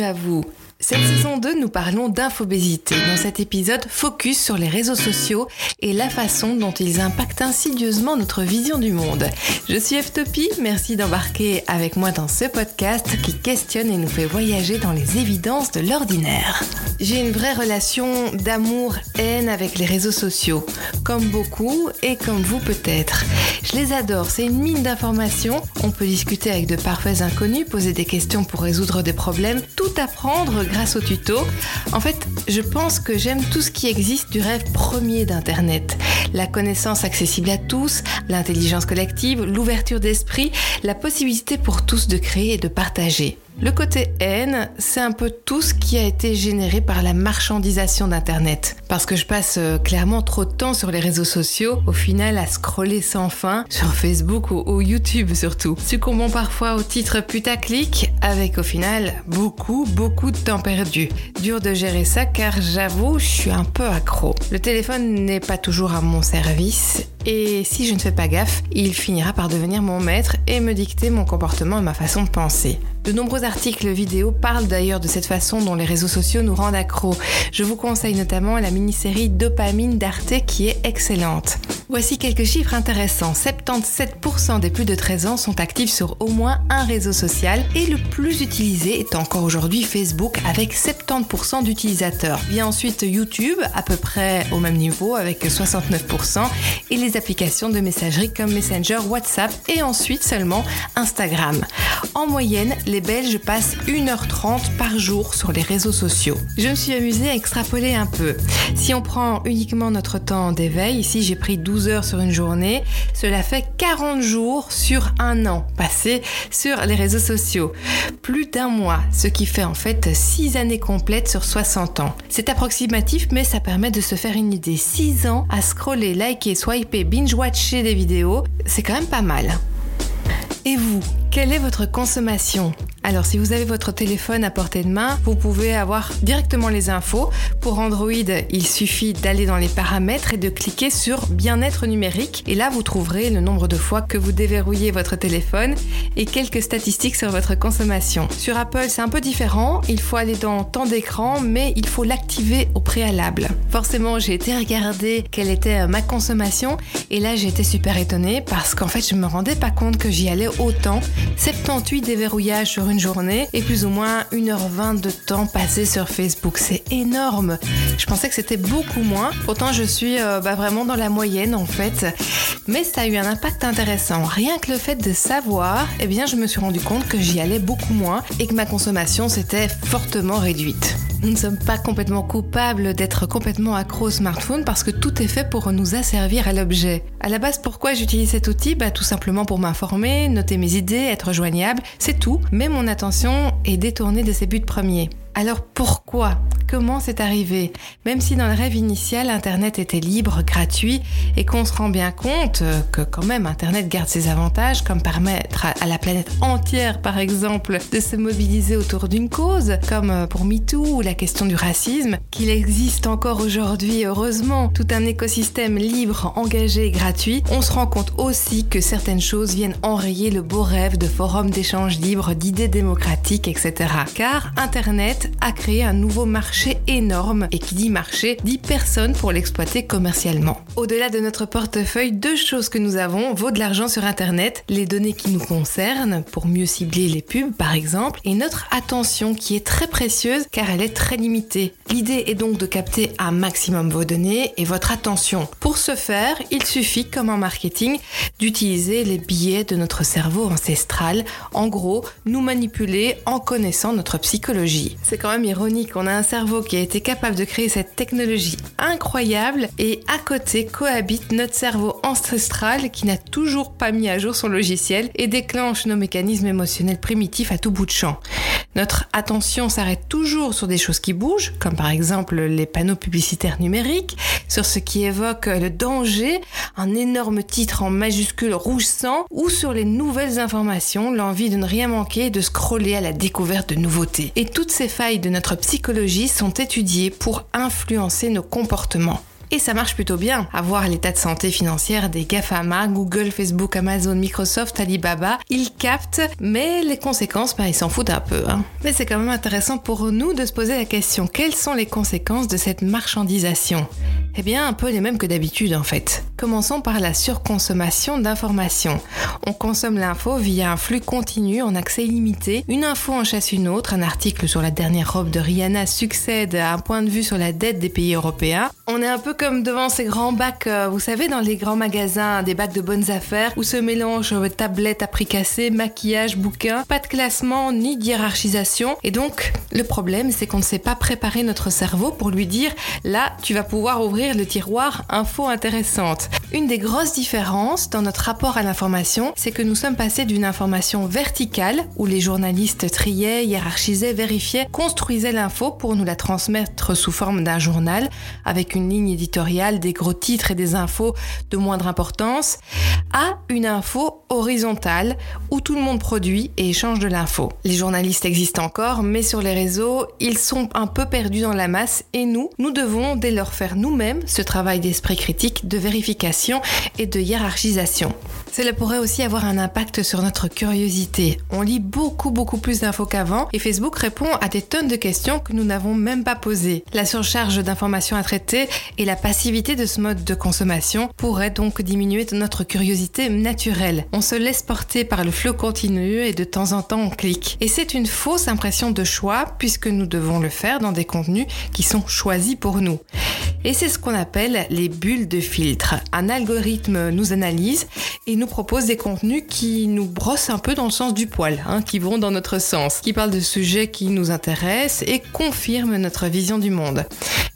à vous. Cette saison 2, nous parlons d'infobésité. Dans cet épisode, focus sur les réseaux sociaux et la façon dont ils impactent insidieusement notre vision du monde. Je suis Eftopie, merci d'embarquer avec moi dans ce podcast qui questionne et nous fait voyager dans les évidences de l'ordinaire. J'ai une vraie relation d'amour-haine avec les réseaux sociaux, comme beaucoup et comme vous peut-être. Je les adore, c'est une mine d'informations. On peut discuter avec de parfaits inconnus, poser des questions pour résoudre des problèmes, tout apprendre grâce au tuto. Je pense que j'aime tout ce qui existe du rêve premier d'Internet. La connaissance accessible à tous, l'intelligence collective, l'ouverture d'esprit, la possibilité pour tous de créer et de partager. Le côté haine, c'est un peu tout ce qui a été généré par la marchandisation d'Internet. Parce que je passe euh, clairement trop de temps sur les réseaux sociaux, au final à scroller sans fin, sur Facebook ou, YouTube surtout. Succombant parfois au titre putaclic, avec au final beaucoup, beaucoup de temps perdu. Dur de gérer ça j'avoue, je suis un peu accro. Le téléphone n'est pas toujours à mon service et si je ne fais pas gaffe, il finira par devenir mon maître et me dicter mon comportement et ma façon de penser. De nombreux articles vidéo parlent d'ailleurs de cette façon dont les réseaux sociaux nous rendent accros. Je vous conseille notamment la mini-série Dopamine d'Arte qui est excellente. Voici quelques chiffres intéressants. 77% des plus de 13 ans sont actifs sur au moins un réseau social et le plus utilisé est encore aujourd'hui Facebook avec 70% d'utilisateurs. Vient ensuite YouTube à peu près au même niveau avec 69% et les applications de messagerie comme Messenger, WhatsApp et ensuite seulement Instagram. En moyenne, les Belges passent 1h30 par jour sur les réseaux sociaux. Je me suis amusée à extrapoler un peu. Si on prend uniquement notre temps d'éveil, ici j'ai pris 12 heures sur une journée, cela fait 40 jours sur un an passé sur les réseaux sociaux. Plus d'un mois, ce qui fait en fait 6 années complètes sur 60 ans. C'est approximatif mais ça permet de se faire une idée. 6 ans à scroller, liker, swiper, binge-watcher des vidéos, c'est quand même pas mal. Et vous, quelle est votre consommation? Alors si vous avez votre téléphone à portée de main, vous pouvez avoir directement les infos. Pour Android, il suffit d'aller dans les paramètres et de cliquer sur bien-être numérique. Et là, vous trouverez le nombre de fois que vous déverrouillez votre téléphone et quelques statistiques sur votre consommation. Sur Apple, c'est un peu différent. Il faut aller dans temps d'écran, mais il faut l'activer au préalable. Forcément, j'ai été regarder quelle était ma consommation et là, j'ai été super étonnée parce qu'en fait, je me rendais pas compte que j'y allais autant. 78 déverrouillages sur une journée et plus ou moins 1h20 de temps passé sur Facebook. C'est énorme. Je pensais que c'était beaucoup moins. Pourtant, je suis euh, bah, vraiment dans la moyenne en fait. Mais ça a eu un impact intéressant. Rien que le fait de savoir, eh bien, je me suis rendu compte que j'y allais beaucoup moins et que ma consommation s'était fortement réduite. Nous ne sommes pas complètement coupables d'être complètement accro au smartphone parce que tout est fait pour nous asservir à l'objet. À la base, pourquoi j'utilise cet outil? Bah, Tout simplement pour m'informer, noter mes idées, être joignable, c'est tout. Mais mon attention est détournée de ses buts premiers. Alors pourquoi? Comment c'est arrivé? Même si dans le rêve initial, Internet était libre, gratuit, et qu'on se rend bien compte que quand même Internet garde ses avantages, comme permettre à la planète entière, par exemple, de se mobiliser autour d'une cause, comme pour MeToo ou la question du racisme, qu'il existe encore aujourd'hui, heureusement, tout un écosystème libre, engagé et gratuit, on se rend compte aussi que certaines choses viennent enrayer le beau rêve de forums d'échange libre, d'idées démocratiques, etc. Car Internet a créé un nouveau marché énorme et qui dit marché dit personne pour l'exploiter commercialement. Au-delà de notre portefeuille, deux choses que nous avons vaut de l'argent sur Internet, les données qui nous concernent pour mieux cibler les pubs par exemple, et notre attention qui est très précieuse car elle est très limitée. L'idée est donc de capter un maximum vos données et votre attention. Pour ce faire, il suffit, comme en marketing, d'utiliser les billets de notre cerveau ancestral, en gros, nous manipuler en connaissant notre psychologie. C'est quand même ironique, on a un cerveau qui a été capable de créer cette technologie incroyable et à côté cohabite notre cerveau ancestral qui n'a toujours pas mis à jour son logiciel et déclenche nos mécanismes émotionnels primitifs à tout bout de champ. Notre attention s'arrête toujours sur des choses qui bougent, comme par exemple les panneaux publicitaires numériques, sur ce qui évoque le danger, un énorme titre en majuscule rouge sang, ou sur les nouvelles informations, l'envie de ne rien manquer et de scroller à la découverte de nouveautés. Et toutes ces failles de notre psychologie sont étudiées pour influencer nos comportements. Et ça marche plutôt bien. À voir l'état de santé financière des GAFAMA, Google, Facebook, Amazon, Microsoft, Alibaba, ils captent, mais les conséquences, bah, ils s'en foutent un peu. Hein. Mais c'est quand même intéressant pour nous de se poser la question, quelles sont les conséquences de cette marchandisation? Eh bien, un peu les mêmes que d'habitude en fait. Commençons par la surconsommation d'informations. On consomme l'info via un flux continu en accès illimité. Une info en chasse une autre. Un article sur la dernière robe de Rihanna succède à un point de vue sur la dette des pays européens. On est un peu comme devant ces grands bacs, euh, vous savez, dans les grands magasins, des bacs de bonnes affaires où se mélangent tablettes à prix cassé, maquillage, bouquins. Pas de classement ni de hiérarchisation. Et donc, le problème, c'est qu'on ne sait pas préparer notre cerveau pour lui dire là, tu vas pouvoir ouvrir le tiroir info intéressante. Une des grosses différences dans notre rapport à l'information, c'est que nous sommes passés d'une information verticale, où les journalistes triaient, hiérarchisaient, vérifiaient, construisaient l'info pour nous la transmettre sous forme d'un journal, avec une ligne éditoriale, des gros titres et des infos de moindre importance, à une info horizontale, où tout le monde produit et échange de l'info. Les journalistes existent encore, mais sur les réseaux, ils sont un peu perdus dans la masse, et nous, nous devons dès lors faire nous-mêmes ce travail d'esprit critique, de vérification et de hiérarchisation. Cela pourrait aussi avoir un impact sur notre curiosité. On lit beaucoup beaucoup plus d'infos qu'avant et Facebook répond à des tonnes de questions que nous n'avons même pas posées. La surcharge d'informations à traiter et la passivité de ce mode de consommation pourraient donc diminuer notre curiosité naturelle. On se laisse porter par le flot continu et de temps en temps on clique. Et c'est une fausse impression de choix puisque nous devons le faire dans des contenus qui sont choisis pour nous. Et c'est ce qu'on appelle les bulles de filtre. Un algorithme nous analyse et nous propose des contenus qui nous brossent un peu dans le sens du poil, hein, qui vont dans notre sens, qui parlent de sujets qui nous intéressent et confirment notre vision du monde.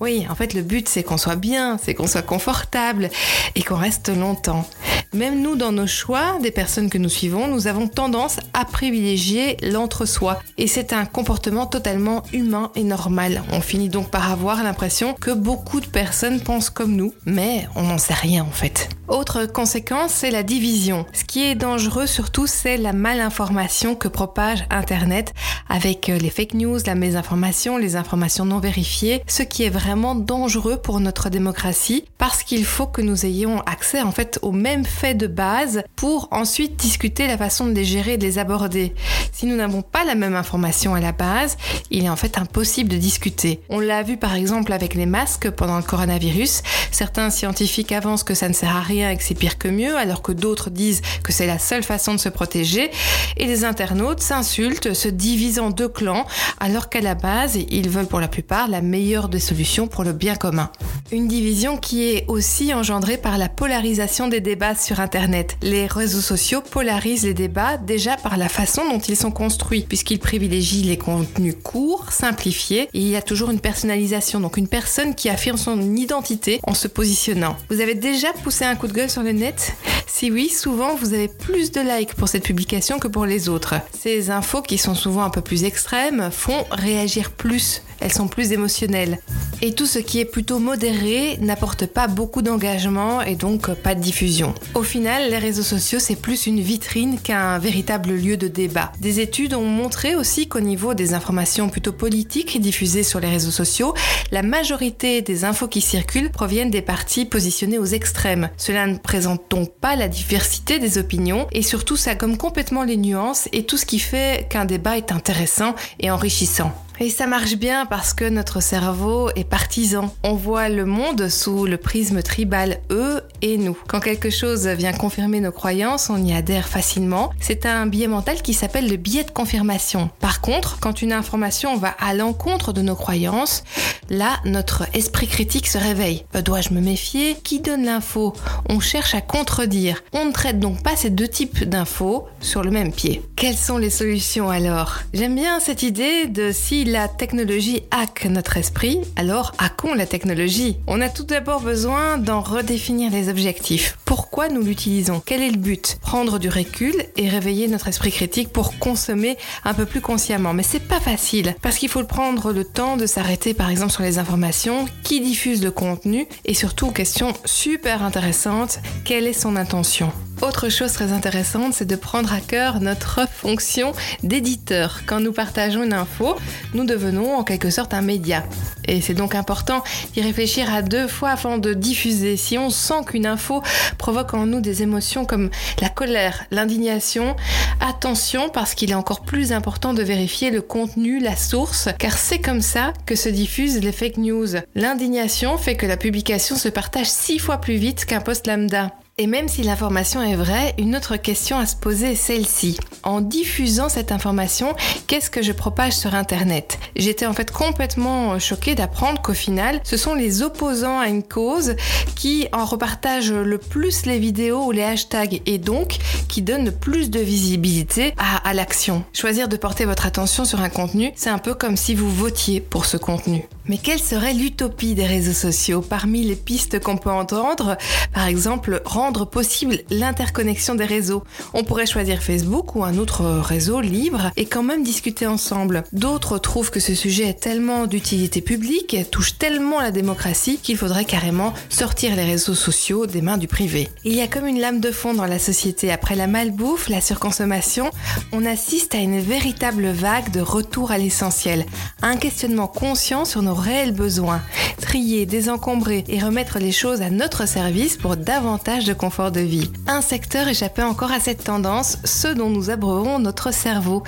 Oui, en fait, le but, c'est qu'on soit bien, c'est qu'on soit confortable et qu'on reste longtemps. Même nous, dans nos choix, des personnes que nous suivons, nous avons tendance à privilégier l'entre-soi. Et c'est un comportement totalement humain et normal. On finit donc par avoir l'impression que beaucoup de personnes pensent comme nous, mais on n'en sait rien en fait. Autre conséquence, c'est la division. Ce qui est dangereux surtout, c'est la malinformation que propage Internet avec euh, les fake news, la mésinformation, les informations non vérifiées, ce qui est vraiment dangereux pour notre démocratie parce qu'il faut que nous ayons accès en fait aux mêmes faits de base pour ensuite discuter la façon de les gérer et de les aborder. Si nous n'avons pas la même information à la base, il est en fait impossible de discuter. On l'a vu par exemple avec les masques pendant le coronavirus. Certains scientifiques avancent que ça ne sert à rien et que c'est pire que mieux, alors que d'autres disent que c'est la seule façon de se protéger. Et les internautes s'insultent, se divisent en deux clans, alors qu'à la base, ils veulent pour la plupart la meilleure des solutions pour le bien commun. Une division qui est aussi engendrée par la polarisation des débats sur Internet. Les réseaux sociaux polarisent les débats déjà par la façon dont ils sont construits, puisqu'ils privilégient les contenus courts, simplifiés, et il y a toujours une personnalisation, donc une personne qui affirme son identité en se positionnant. Vous avez déjà poussé un coup de gueule sur le net Si oui, souvent vous avez plus de likes pour cette publication que pour les autres. Ces infos qui sont souvent un peu plus extrêmes font réagir plus elles sont plus émotionnelles. Et tout ce qui est plutôt modéré n'apporte pas beaucoup d'engagement et donc pas de diffusion. Au final, les réseaux sociaux, c'est plus une vitrine qu'un véritable lieu de débat. Des études ont montré aussi qu'au niveau des informations plutôt politiques diffusées sur les réseaux sociaux, la majorité des infos qui circulent proviennent des partis positionnés aux extrêmes. Cela ne présente donc pas la diversité des opinions et surtout ça gomme complètement les nuances et tout ce qui fait qu'un débat est intéressant et enrichissant. Et ça marche bien parce que notre cerveau est partisan. On voit le monde sous le prisme tribal eux et nous. Quand quelque chose vient confirmer nos croyances, on y adhère facilement. C'est un biais mental qui s'appelle le biais de confirmation. Par contre, quand une information va à l'encontre de nos croyances, là, notre esprit critique se réveille. Euh, dois-je me méfier? Qui donne l'info? On cherche à contredire. On ne traite donc pas ces deux types d'infos sur le même pied. Quelles sont les solutions alors? J'aime bien cette idée de si la technologie hack notre esprit, alors hackons la technologie. On a tout d'abord besoin d'en redéfinir les objectifs. Pourquoi nous l'utilisons? Quel est le but? Prendre du recul et réveiller notre esprit critique pour consommer un peu plus consciemment. Mais c'est pas facile parce qu'il faut prendre le temps de s'arrêter par exemple sur les informations, qui diffuse le contenu et surtout question super intéressante, quelle est son intention? Autre chose très intéressante, c'est de prendre à cœur notre fonction d'éditeur. Quand nous partageons une info, nous devenons en quelque sorte un média. Et c'est donc important d'y réfléchir à deux fois avant de diffuser. Si on sent qu'une info provoque en nous des émotions comme la colère, l'indignation, attention parce qu'il est encore plus important de vérifier le contenu, la source, car c'est comme ça que se diffusent les fake news. L'indignation fait que la publication se partage six fois plus vite qu'un post lambda. Et même si l'information est vraie, une autre question à se poser est celle-ci. En diffusant cette information, qu'est-ce que je propage sur Internet? J'étais en fait complètement choquée d'apprendre qu'au final, ce sont les opposants à une cause qui en repartagent le plus les vidéos ou les hashtags et donc qui donnent le plus de visibilité à, à l'action. Choisir de porter votre attention sur un contenu, c'est un peu comme si vous votiez pour ce contenu. Mais quelle serait l'utopie des réseaux sociaux Parmi les pistes qu'on peut entendre, par exemple, rendre possible l'interconnexion des réseaux. On pourrait choisir Facebook ou un autre réseau libre et quand même discuter ensemble. D'autres trouvent que ce sujet est tellement d'utilité publique, touche tellement la démocratie qu'il faudrait carrément sortir les réseaux sociaux des mains du privé. Il y a comme une lame de fond dans la société. Après la malbouffe, la surconsommation, on assiste à une véritable vague de retour à l'essentiel. Un questionnement conscient sur nos réels besoins, trier, désencombrer et remettre les choses à notre service pour davantage de confort de vie. Un secteur échappait encore à cette tendance, ce dont nous abreuvons notre cerveau,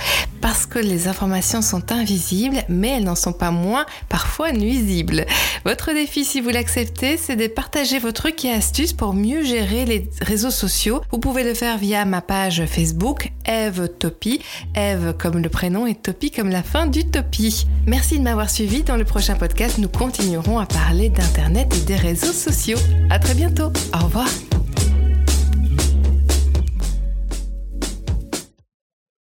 parce que les informations sont invisibles, mais elles n'en sont pas moins parfois nuisibles. Votre défi, si vous l'acceptez, c'est de partager vos trucs et astuces pour mieux gérer les réseaux sociaux. Vous pouvez le faire via ma page Facebook, Eve Topi, Eve comme le prénom et Topi comme la fin du Topi. Merci de m'avoir suivi. Dans le prochain podcast, nous continuerons à parler d'Internet et des réseaux sociaux. À très bientôt. Au revoir.